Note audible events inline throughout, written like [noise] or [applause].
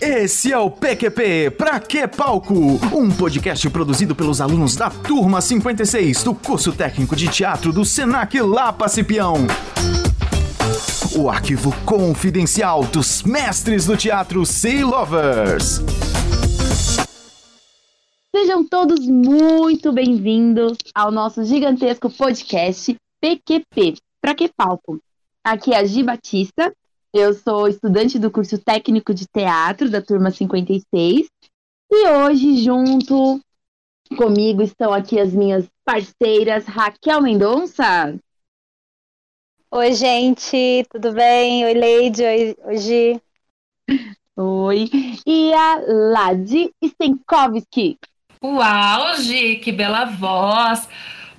Esse é o PQP Pra Que Palco? Um podcast produzido pelos alunos da Turma 56 do curso técnico de teatro do Senac Lapa Cipião. O arquivo confidencial dos mestres do teatro Sea Lovers. Sejam todos muito bem-vindos ao nosso gigantesco podcast PQP Pra Que Palco? Aqui é a Gi Batista eu sou estudante do curso técnico de teatro da turma 56 e hoje, junto comigo, estão aqui as minhas parceiras Raquel Mendonça. Oi, gente, tudo bem? Oi, Leide, oi, oi Gi. Oi. E a Ladi Stenkovski. Uau, Gi, que bela voz.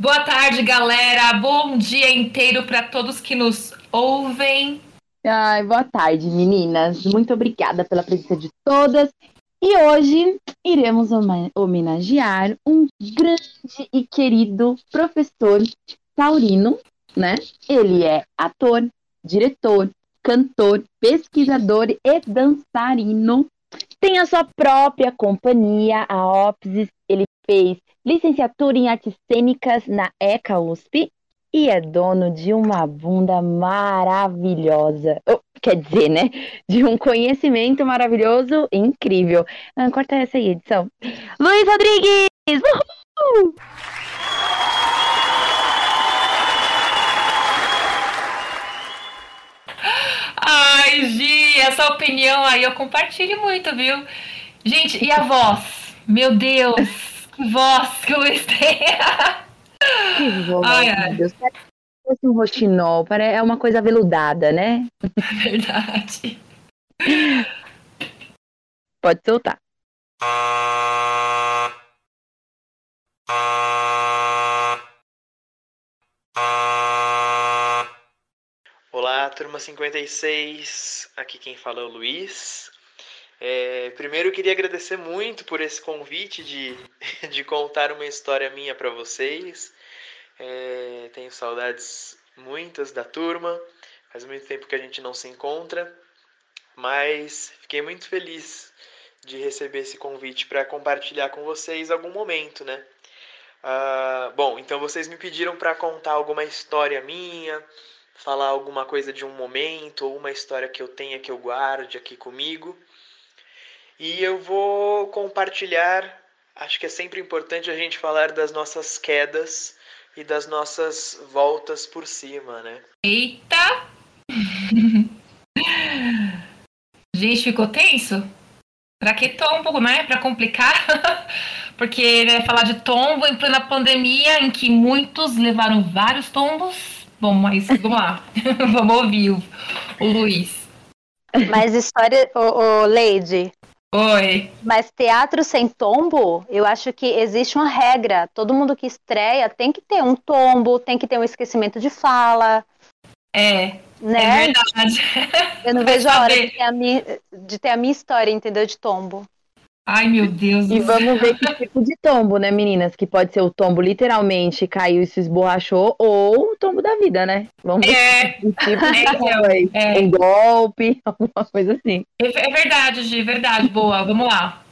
Boa tarde, galera. Bom dia inteiro para todos que nos ouvem. Ai, boa tarde, meninas. Muito obrigada pela presença de todas. E hoje iremos homenagear um grande e querido professor taurino, né? Ele é ator, diretor, cantor, pesquisador e dançarino. Tem a sua própria companhia, a Opsis. Ele fez licenciatura em artes cênicas na ECA USP e é dono de uma bunda maravilhosa. Oh, quer dizer, né? De um conhecimento maravilhoso e incrível. Ah, corta essa aí, edição. Luiz Rodrigues! Uhul! Ai, Gi, essa opinião aí eu compartilho muito, viu? Gente, e a voz? Meu Deus, que voz que o Luiz tem! Que voz, ai, ai. meu Deus. Parece um roxinol, é uma coisa veludada, né? [laughs] Verdade. Pode soltar. Turma 56. Aqui quem fala é o Luiz. É, primeiro eu queria agradecer muito por esse convite de, [laughs] de contar uma história minha para vocês. É, tenho saudades muitas da turma, faz muito tempo que a gente não se encontra, mas fiquei muito feliz de receber esse convite para compartilhar com vocês algum momento, né? Uh, bom, então vocês me pediram para contar alguma história minha, falar alguma coisa de um momento ou uma história que eu tenha que eu guarde aqui comigo. E eu vou compartilhar, acho que é sempre importante a gente falar das nossas quedas e das nossas voltas por cima, né? Eita! [laughs] gente, ficou tenso? Pra que tombo, né? Pra complicar? [laughs] Porque né, falar de tombo em plena pandemia, em que muitos levaram vários tombos. Bom, mas vamos lá. [laughs] vamos ouvir o, o Luiz. Mas história, ô, ô Lady, Oi. Mas teatro sem tombo, eu acho que existe uma regra. Todo mundo que estreia tem que ter um tombo, tem que ter um esquecimento de fala. É. Né? É verdade. Eu não [laughs] vejo a hora de ter a, minha, de ter a minha história, entendeu? De tombo. Ai, meu Deus E vamos ver que tipo de tombo, né, meninas? Que pode ser o tombo literalmente caiu e se esborrachou, ou o tombo da vida, né? Vamos ver é. tipo de tombo é. Um golpe, [laughs] alguma coisa assim. É, é verdade, Gi, verdade. Boa, vamos lá.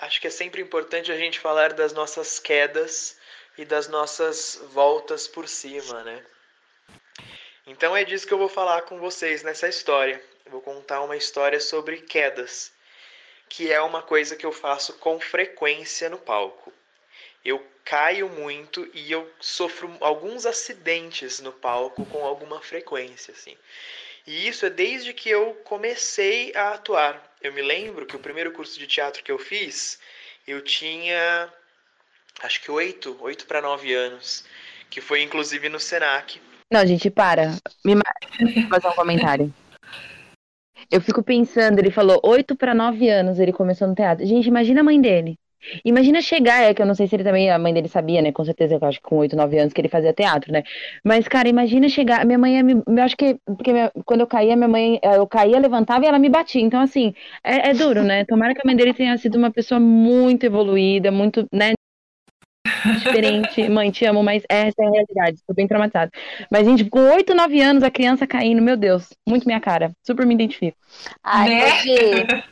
Acho que é sempre importante a gente falar das nossas quedas e das nossas voltas por cima, né? Então é disso que eu vou falar com vocês nessa história. Eu vou contar uma história sobre quedas que é uma coisa que eu faço com frequência no palco. Eu caio muito e eu sofro alguns acidentes no palco com alguma frequência, assim. E isso é desde que eu comecei a atuar. Eu me lembro que o primeiro curso de teatro que eu fiz, eu tinha acho que oito, oito para nove anos, que foi inclusive no Senac. Não, gente, para. Me fazer um comentário. Eu fico pensando, ele falou 8 para 9 anos ele começou no teatro. Gente, imagina a mãe dele. Imagina chegar, é que eu não sei se ele também, a mãe dele sabia, né? Com certeza, eu acho que com 8, 9 anos que ele fazia teatro, né? Mas, cara, imagina chegar. Minha mãe, eu acho que, porque minha, quando eu caía, minha mãe, eu caía, levantava e ela me batia. Então, assim, é, é duro, né? Tomara que a mãe dele tenha sido uma pessoa muito evoluída, muito, né? Diferente. [laughs] Mãe, te amo, mas essa é a realidade. Tô bem traumatizada. Mas, gente, com 8, 9 anos, a criança caindo, meu Deus, muito minha cara. Super me identifico. Ai, né?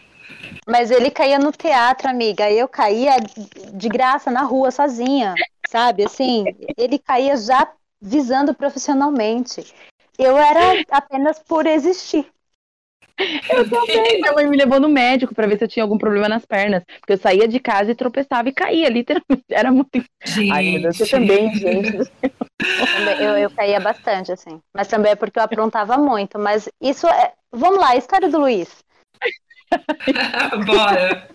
Mas ele caía no teatro, amiga. Eu caía de graça na rua sozinha, sabe? Assim, ele caía já visando profissionalmente. Eu era apenas por existir. Eu [laughs] também. Minha mãe me levou no médico para ver se eu tinha algum problema nas pernas. Porque eu saía de casa e tropeçava e caía, literalmente. [laughs] Era muito. Gente. Ai, meu Deus, você também, gente. Eu, eu caía bastante, assim. Mas também é porque eu aprontava muito. Mas isso é. Vamos lá, a história do Luiz. [laughs] Bora.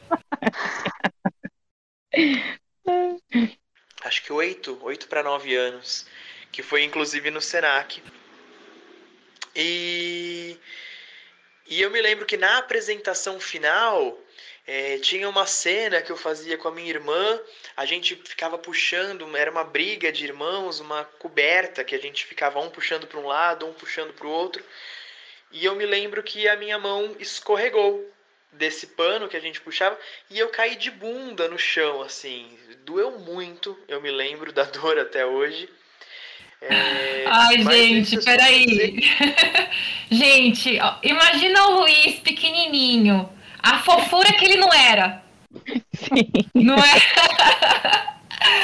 Acho que oito, oito para nove anos, que foi inclusive no Senac. E e eu me lembro que na apresentação final é, tinha uma cena que eu fazia com a minha irmã. A gente ficava puxando, era uma briga de irmãos, uma coberta que a gente ficava um puxando para um lado, um puxando para o outro. E eu me lembro que a minha mão escorregou desse pano que a gente puxava e eu caí de bunda no chão, assim. Doeu muito, eu me lembro da [laughs] dor até hoje. É, Ai, gente, peraí. [laughs] gente, ó, imagina o Luiz pequenininho. A fofura que ele não era. Sim. Não é?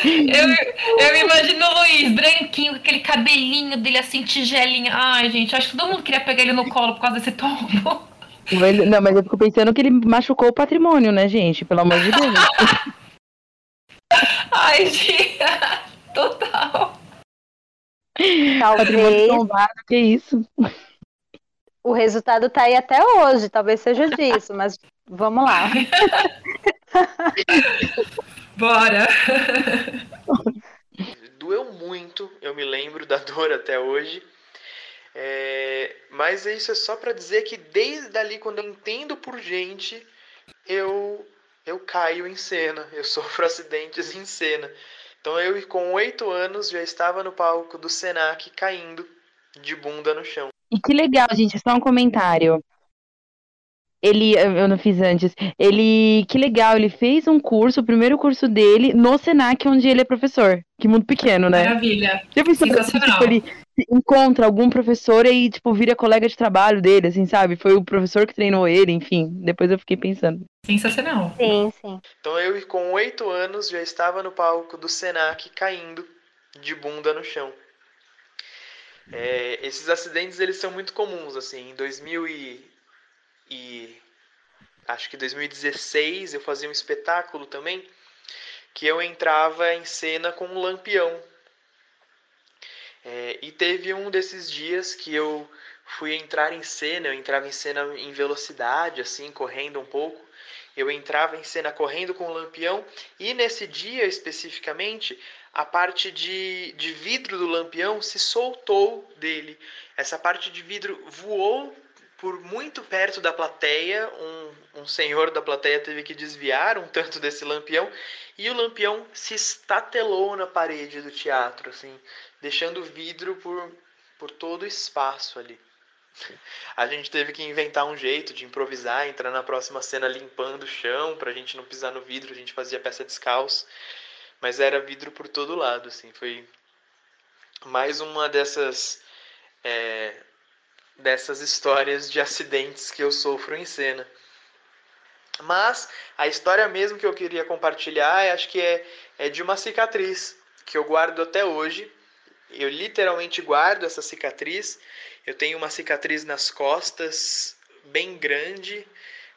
Eu, eu imagino o Luiz, branquinho, com aquele cabelinho dele assim, tigelinho. Ai, gente, acho que todo mundo queria pegar ele no colo por causa desse tombo. Não, mas eu fico pensando que ele machucou o patrimônio, né, gente? Pelo amor de Deus. [laughs] Ai, gente, [laughs] total. Talvez. Tombado, que isso? O resultado tá aí até hoje, talvez seja disso, mas vamos lá. [laughs] Bora! Doeu muito, eu me lembro da dor até hoje. É, mas isso é só para dizer que desde ali, quando eu entendo por gente, eu, eu caio em cena, eu [laughs] sofro acidentes em cena. Então eu, com oito anos, já estava no palco do Senac caindo de bunda no chão. E que legal, gente, só um comentário. Ele, eu não fiz antes. Ele, que legal, ele fez um curso, o primeiro curso dele no Senac, onde ele é professor. Que mundo pequeno, né? Maravilha. Já pensou, tipo, ele encontra algum professor e, tipo, vira colega de trabalho dele, assim, sabe? Foi o professor que treinou ele, enfim. Depois eu fiquei pensando. Sensacional. Sim, sim. Então eu, com oito anos, já estava no palco do Senac caindo de bunda no chão. É, esses acidentes, eles são muito comuns, assim. Em 2000 e e acho que 2016 eu fazia um espetáculo também que eu entrava em cena com um lampião. É, e teve um desses dias que eu fui entrar em cena, eu entrava em cena em velocidade, assim, correndo um pouco. Eu entrava em cena correndo com o lampião e nesse dia especificamente a parte de, de vidro do lampião se soltou dele. Essa parte de vidro voou por muito perto da plateia, um, um senhor da plateia teve que desviar um tanto desse lampião e o lampião se estatelou na parede do teatro, assim, deixando vidro por, por todo o espaço ali. A gente teve que inventar um jeito de improvisar, entrar na próxima cena limpando o chão para a gente não pisar no vidro, a gente fazia peça descalço, mas era vidro por todo lado, assim, foi mais uma dessas é, dessas histórias de acidentes que eu sofro em cena. Mas a história mesmo que eu queria compartilhar, acho que é, é de uma cicatriz que eu guardo até hoje. Eu literalmente guardo essa cicatriz. Eu tenho uma cicatriz nas costas bem grande.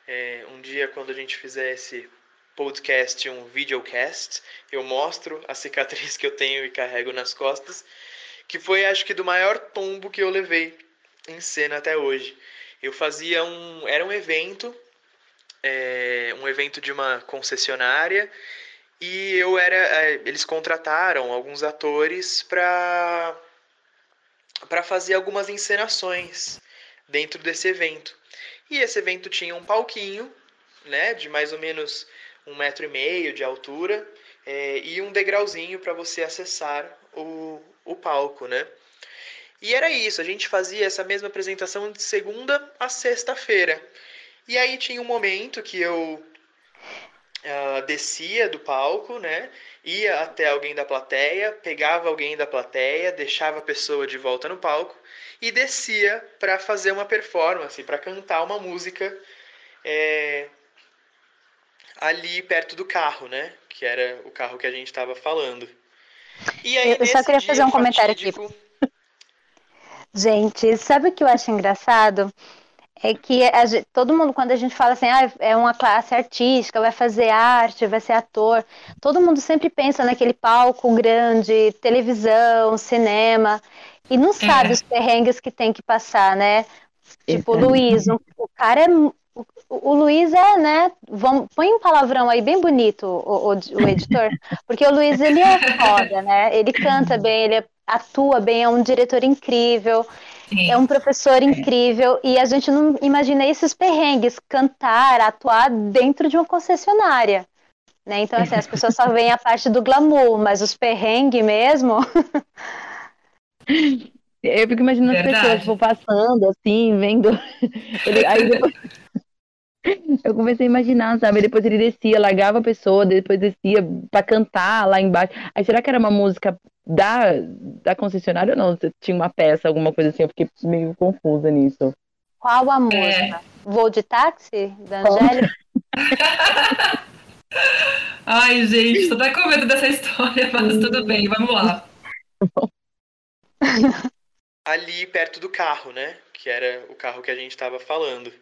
É, um dia, quando a gente fizer esse podcast, um videocast, eu mostro a cicatriz que eu tenho e carrego nas costas, que foi, acho que, do maior tombo que eu levei em cena até hoje. Eu fazia um. Era um evento, é, um evento de uma concessionária, e eu era. É, eles contrataram alguns atores para para fazer algumas encenações dentro desse evento. E esse evento tinha um palquinho, né, de mais ou menos um metro e meio de altura, é, e um degrauzinho para você acessar o, o palco, né? E era isso, a gente fazia essa mesma apresentação de segunda a sexta-feira. E aí tinha um momento que eu uh, descia do palco, né? Ia até alguém da plateia, pegava alguém da plateia, deixava a pessoa de volta no palco e descia para fazer uma performance, para cantar uma música é, ali perto do carro, né? Que era o carro que a gente estava falando. E aí, eu só queria fazer um comentário fatídico... aqui. Gente, sabe o que eu acho engraçado? É que gente, todo mundo, quando a gente fala assim, ah, é uma classe artística, vai fazer arte, vai ser ator, todo mundo sempre pensa naquele palco grande, televisão, cinema, e não sabe é. os perrengues que tem que passar, né? Tipo, o Luiz, o, o cara é. O, o, Luiz é, né? Vamos, põe um palavrão aí bem bonito, o, o, o editor, porque o Luiz ele é foda, né? Ele canta bem, ele atua bem, é um diretor incrível. Sim. É um professor incrível e a gente não imagina esses perrengues, cantar, atuar dentro de uma concessionária. Né? Então, assim, as pessoas só veem a parte do glamour, mas os perrengues mesmo. Eu fico imaginando Verdade. as pessoas tipo, passando, assim, vendo. Ele, aí depois... Eu comecei a imaginar, sabe? Depois ele descia, largava a pessoa, depois descia pra cantar lá embaixo. Aí será que era uma música da, da concessionária ou não? Tinha uma peça, alguma coisa assim? Eu fiquei meio confusa nisso. Qual a música? É. Voo de táxi? Da Angélica? [laughs] Ai, gente, tô até com medo dessa história, mas tudo bem, vamos lá. [laughs] Ali perto do carro, né? Que era o carro que a gente estava falando.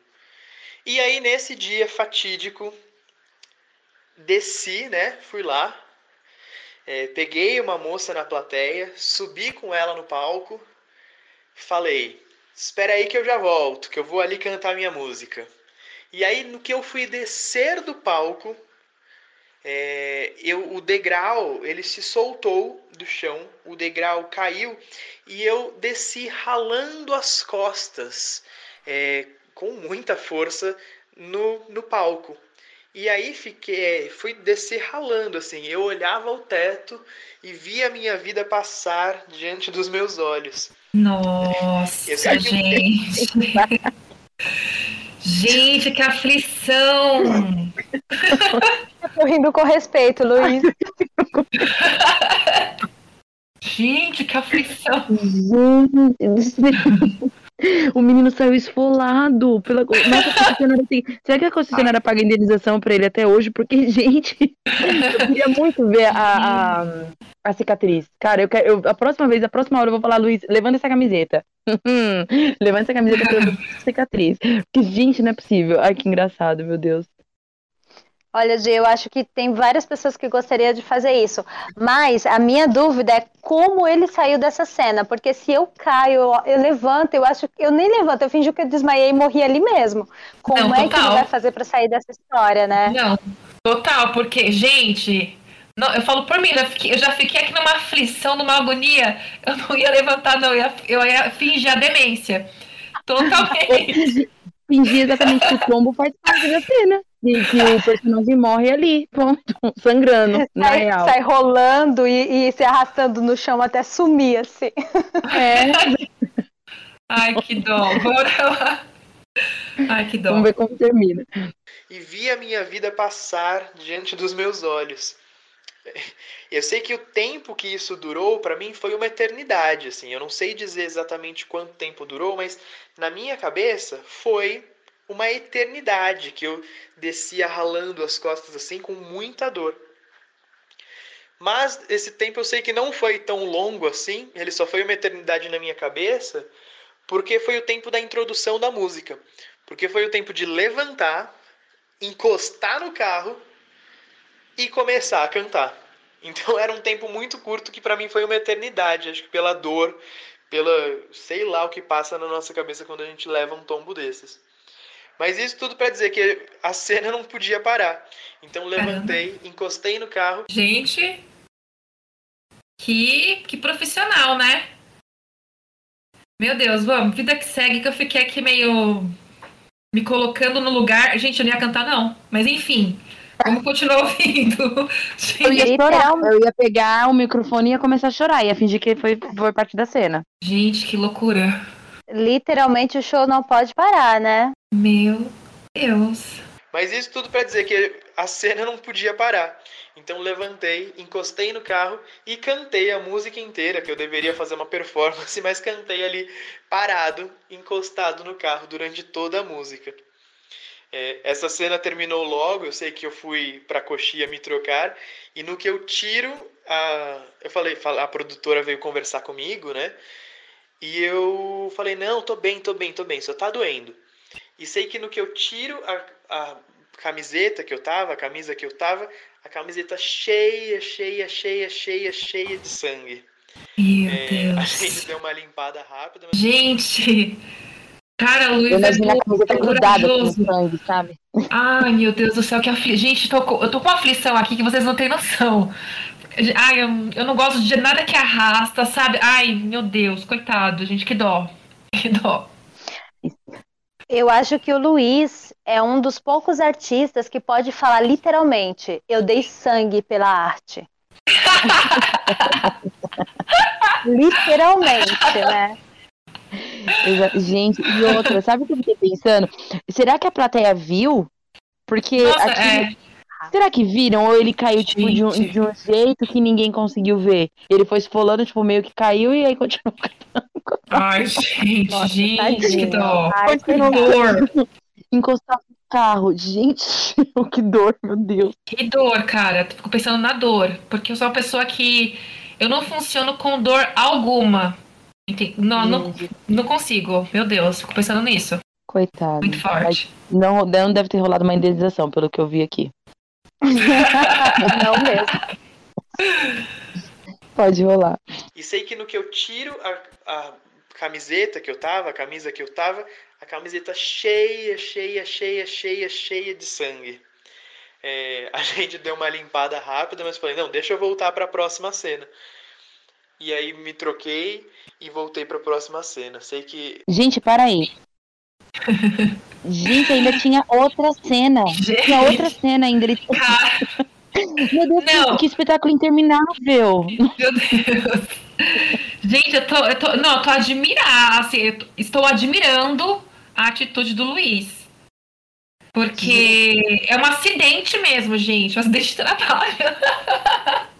E aí, nesse dia fatídico, desci, né? Fui lá, é, peguei uma moça na plateia, subi com ela no palco, falei: Espera aí que eu já volto, que eu vou ali cantar minha música. E aí, no que eu fui descer do palco, é, eu, o degrau ele se soltou do chão, o degrau caiu e eu desci ralando as costas. É, com muita força no, no palco. E aí fiquei, fui descer ralando assim. Eu olhava o teto e via a minha vida passar diante dos meus olhos. Nossa, gente. [laughs] gente, que aflição! Tô rindo com respeito, Luiz. [laughs] gente, que aflição! Gente, [laughs] o menino saiu esfolado pela. Mas [laughs] a assim, será que a concessionária paga indenização pra ele até hoje? Porque, [laughs] gente, eu queria muito ver a, a, a cicatriz. Cara, eu quero. Eu, a próxima vez, a próxima hora, eu vou falar, Luiz, levanta essa camiseta. levanta essa camiseta pra eu cicatriz. Porque, gente, não é possível. Ai, que engraçado, meu Deus. Olha, Gi, eu acho que tem várias pessoas que gostariam de fazer isso. Mas a minha dúvida é como ele saiu dessa cena. Porque se eu caio, eu, eu levanto, eu acho que eu nem levanto, eu fingi que eu desmaiei e morri ali mesmo. Como não, é que ele vai fazer para sair dessa história, né? Não, total, porque, gente, não, eu falo por mim, eu já fiquei aqui numa aflição, numa agonia. Eu não ia levantar, não, eu ia, eu ia fingir a demência. [laughs] Totalmente. fingir exatamente que o tombo faz parte da cena. E que o personagem morre ali, ponto, [laughs] sangrando, sai, na real. Sai rolando e, e, se arrastando no chão até sumir, assim. É. [laughs] Ai, que dó. Ai, que dó. Vamos ver como termina. E vi a minha vida passar diante dos meus olhos. Eu sei que o tempo que isso durou para mim foi uma eternidade, assim. Eu não sei dizer exatamente quanto tempo durou, mas na minha cabeça foi uma eternidade que eu descia ralando as costas assim com muita dor. Mas esse tempo eu sei que não foi tão longo assim, ele só foi uma eternidade na minha cabeça, porque foi o tempo da introdução da música. Porque foi o tempo de levantar, encostar no carro e começar a cantar. Então [laughs] era um tempo muito curto que para mim foi uma eternidade, acho que pela dor, pela sei lá o que passa na nossa cabeça quando a gente leva um tombo desses. Mas isso tudo para dizer que a cena não podia parar. Então levantei, Caramba. encostei no carro. Gente, que, que profissional, né? Meu Deus, vamos, vida que segue, que eu fiquei aqui meio me colocando no lugar. Gente, eu não ia cantar, não. Mas enfim, vamos continuar [laughs] ouvindo. Eu ia chorar, eu ia pegar o microfone e ia começar a chorar, ia fingir que foi, foi parte da cena. Gente, que loucura. Literalmente o show não pode parar, né? Meu Deus. Mas isso tudo para dizer que a cena não podia parar. Então levantei, encostei no carro e cantei a música inteira, que eu deveria fazer uma performance, [laughs] mas cantei ali parado, encostado no carro durante toda a música. É, essa cena terminou logo, eu sei que eu fui para Coxia me trocar, e no que eu tiro, a, eu falei, a produtora veio conversar comigo, né? E eu falei, não, tô bem, tô bem, tô bem, só tá doendo. E sei que no que eu tiro a, a camiseta que eu tava, a camisa que eu tava, a camiseta cheia, cheia, cheia, cheia, cheia de sangue. Meu É, Deus. a gente deu uma limpada rápida, mas Gente! Cara, Luiz Eu é imagino a muito camiseta grudada com corajoso. sangue, sabe? Ai, meu Deus do céu, que aflição. Gente, tô com- eu tô com uma aflição aqui que vocês não têm noção. Ai, eu, eu não gosto de nada que arrasta, sabe? Ai, meu Deus, coitado, gente, que dó. [laughs] Que dó. Eu acho que o Luiz é um dos poucos artistas que pode falar literalmente: eu dei sangue pela arte. [laughs] literalmente, né? Exa- Gente, e outra, sabe o que eu fiquei pensando? Será que a plateia viu? Porque Nossa, aqui, é. Será que viram? Ou ele caiu, tipo, de um, de um jeito que ninguém conseguiu ver? Ele foi esfolando, tipo, meio que caiu e aí continuou Ai, gente, Nossa, gente, que tadinho. dó. Ai, Que dor. encostado no carro. Gente, [laughs] que dor, meu Deus. Que dor, cara. Fico pensando na dor. Porque eu sou uma pessoa que. Eu não funciono com dor alguma. Não, não, não consigo. Meu Deus, fico pensando nisso. Coitado. Muito forte. Não, não deve ter rolado uma indenização, pelo que eu vi aqui. [laughs] Não mesmo. Pode rolar. E sei que no que eu tiro a, a camiseta que eu tava, a camisa que eu tava, a camiseta cheia, cheia, cheia, cheia, cheia de sangue. É, a [laughs] gente deu uma limpada rápida, mas falei, não, deixa eu voltar para a próxima cena. E aí me troquei e voltei para a próxima cena. Sei que Gente, para aí. [laughs] Gente, ainda tinha outra cena. Tinha outra cena ainda. Ele... Cara, Meu Deus, Não. que espetáculo interminável. meu Deus. Gente, eu tô, eu tô, não, eu tô admirando, assim, tô- estou admirando a atitude do Luiz. Porque é um acidente mesmo, gente, um acidente de trabalho. [laughs]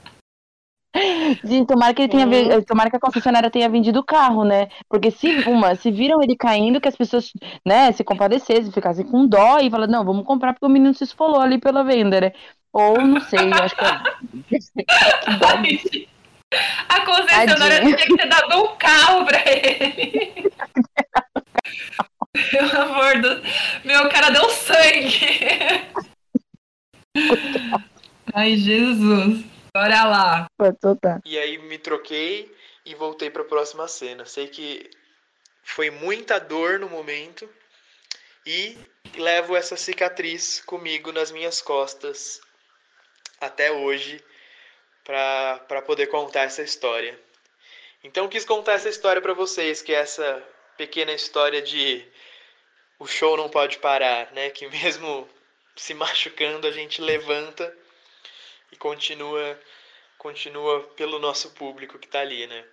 Gente, tomara que ele tenha ve- tomara que a concessionária tenha vendido o carro, né? Porque se uma, se viram ele caindo, que as pessoas, né, se compadecessem, ficassem com dó e falaram, não, vamos comprar porque o menino se esfolou ali pela venda, né? Ou não sei, eu acho que é. [laughs] A concessionária tinha que ter dado um carro pra ele. Pelo amor do. Meu cara deu sangue. [laughs] Ai, Jesus. Bora lá. Soltar. E aí me troquei e voltei para a próxima cena. Sei que foi muita dor no momento e levo essa cicatriz comigo nas minhas costas até hoje para poder contar essa história. Então quis contar essa história para vocês, que é essa pequena história de o show não pode parar, né? Que mesmo se machucando a gente levanta e continua continua pelo nosso público que está ali, né?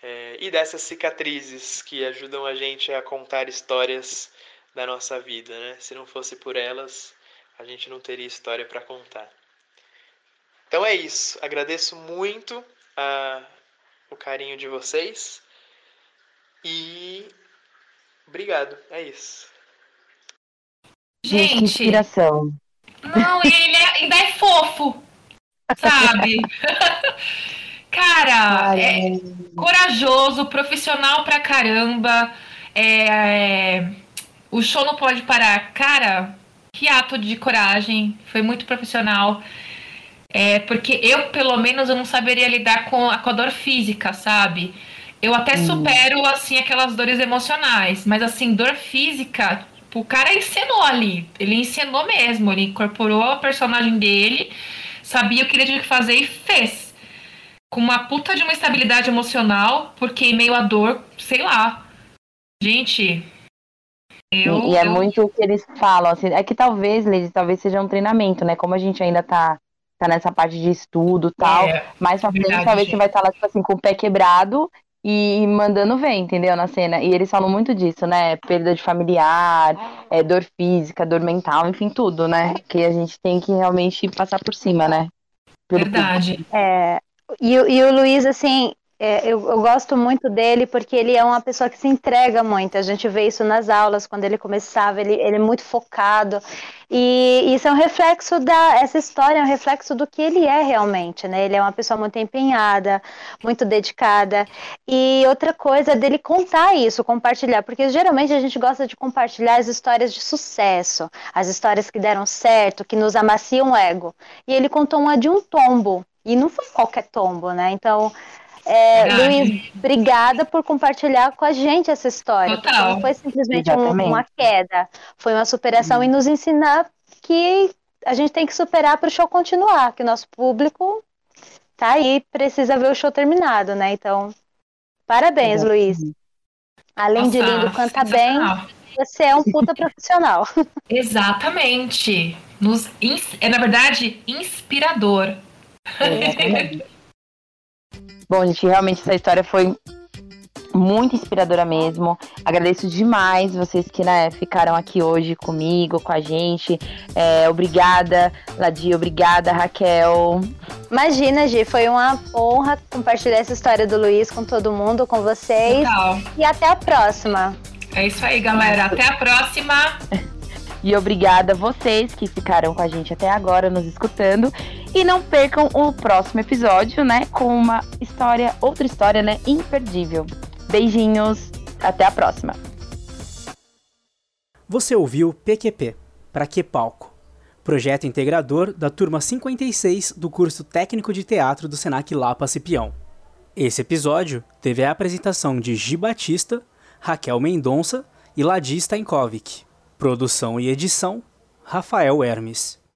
É, e dessas cicatrizes que ajudam a gente a contar histórias da nossa vida, né? Se não fosse por elas, a gente não teria história para contar. Então é isso. Agradeço muito a, o carinho de vocês e obrigado. É isso. Gente, inspiração. Não, e ele é- ainda é fofo, sabe? [laughs] Cara, Ai, é corajoso, profissional pra caramba. É, o show não pode parar. Cara, que ato de coragem. Foi muito profissional. É, porque eu, pelo menos, eu não saberia lidar com a, com a dor física, sabe? Eu até supero, assim, aquelas dores emocionais. Mas, assim, dor física, o cara encenou ali. Ele encenou mesmo. Ele incorporou a personagem dele, sabia o que ele tinha que fazer e fez. Com uma puta de uma estabilidade emocional, porque em meio à dor, sei lá. Gente, eu. e é eu- muito o que eles falam, assim, é que talvez, Lady, talvez seja um treinamento, né? Como a gente ainda tá, tá nessa parte de estudo e tal, É, mais pra frente talvez gente. você vai estar lá, tipo assim, com o pé quebrado e mandando ver, entendeu? Na cena. E eles falam muito disso, né? Perda de familiar, é, dor física, dor mental, enfim, tudo, né? Que a gente tem que realmente passar por cima, né? Pelo Verdade. É, e, e o Luiz, assim, é, eu, eu, gosto muito dele porque ele é uma pessoa que se entrega muito. A gente vê isso nas aulas, quando ele começava, ele, ele é muito focado. E isso é um reflexo da. Essa história é um reflexo do que ele é realmente, né? Ele é uma pessoa muito empenhada, muito dedicada. E outra coisa é dele contar isso, compartilhar, porque geralmente a gente gosta de compartilhar as histórias de sucesso, as histórias que deram certo, que nos amaciam o ego. E ele contou uma de um tombo. E não foi qualquer tombo, né? Então, é, Luiz, obrigada por compartilhar com a gente essa história. Não foi simplesmente um, uma queda, foi uma superação hum. e nos ensinar que a gente tem que superar para o show continuar, que o nosso público tá aí, precisa ver o show terminado, né? Então, parabéns, Luiz. Além Nossa, de lindo, canta bem, você é um puta profissional. [laughs] Exatamente. Nos, é, na verdade, inspirador. Exatamente. Bom, gente, realmente essa história foi muito inspiradora mesmo. Agradeço demais vocês que né, ficaram aqui hoje comigo, com a gente. É, obrigada, Ladi, obrigada, Raquel. Imagina, Gi, foi uma honra compartilhar essa história do Luiz com todo mundo, com vocês. Legal. E até a próxima. É isso aí, galera. Até a próxima. E obrigada a vocês que ficaram com a gente até agora, nos escutando. E não percam o próximo episódio, né? Com uma história, outra história, né? Imperdível. Beijinhos, até a próxima. Você ouviu PQP, Pra Que Palco? Projeto integrador da turma 56 do curso técnico de teatro do Senac Lapa Cipião. Esse episódio teve a apresentação de Gi Batista, Raquel Mendonça e Ladi Stankovic. Produção e edição: Rafael Hermes.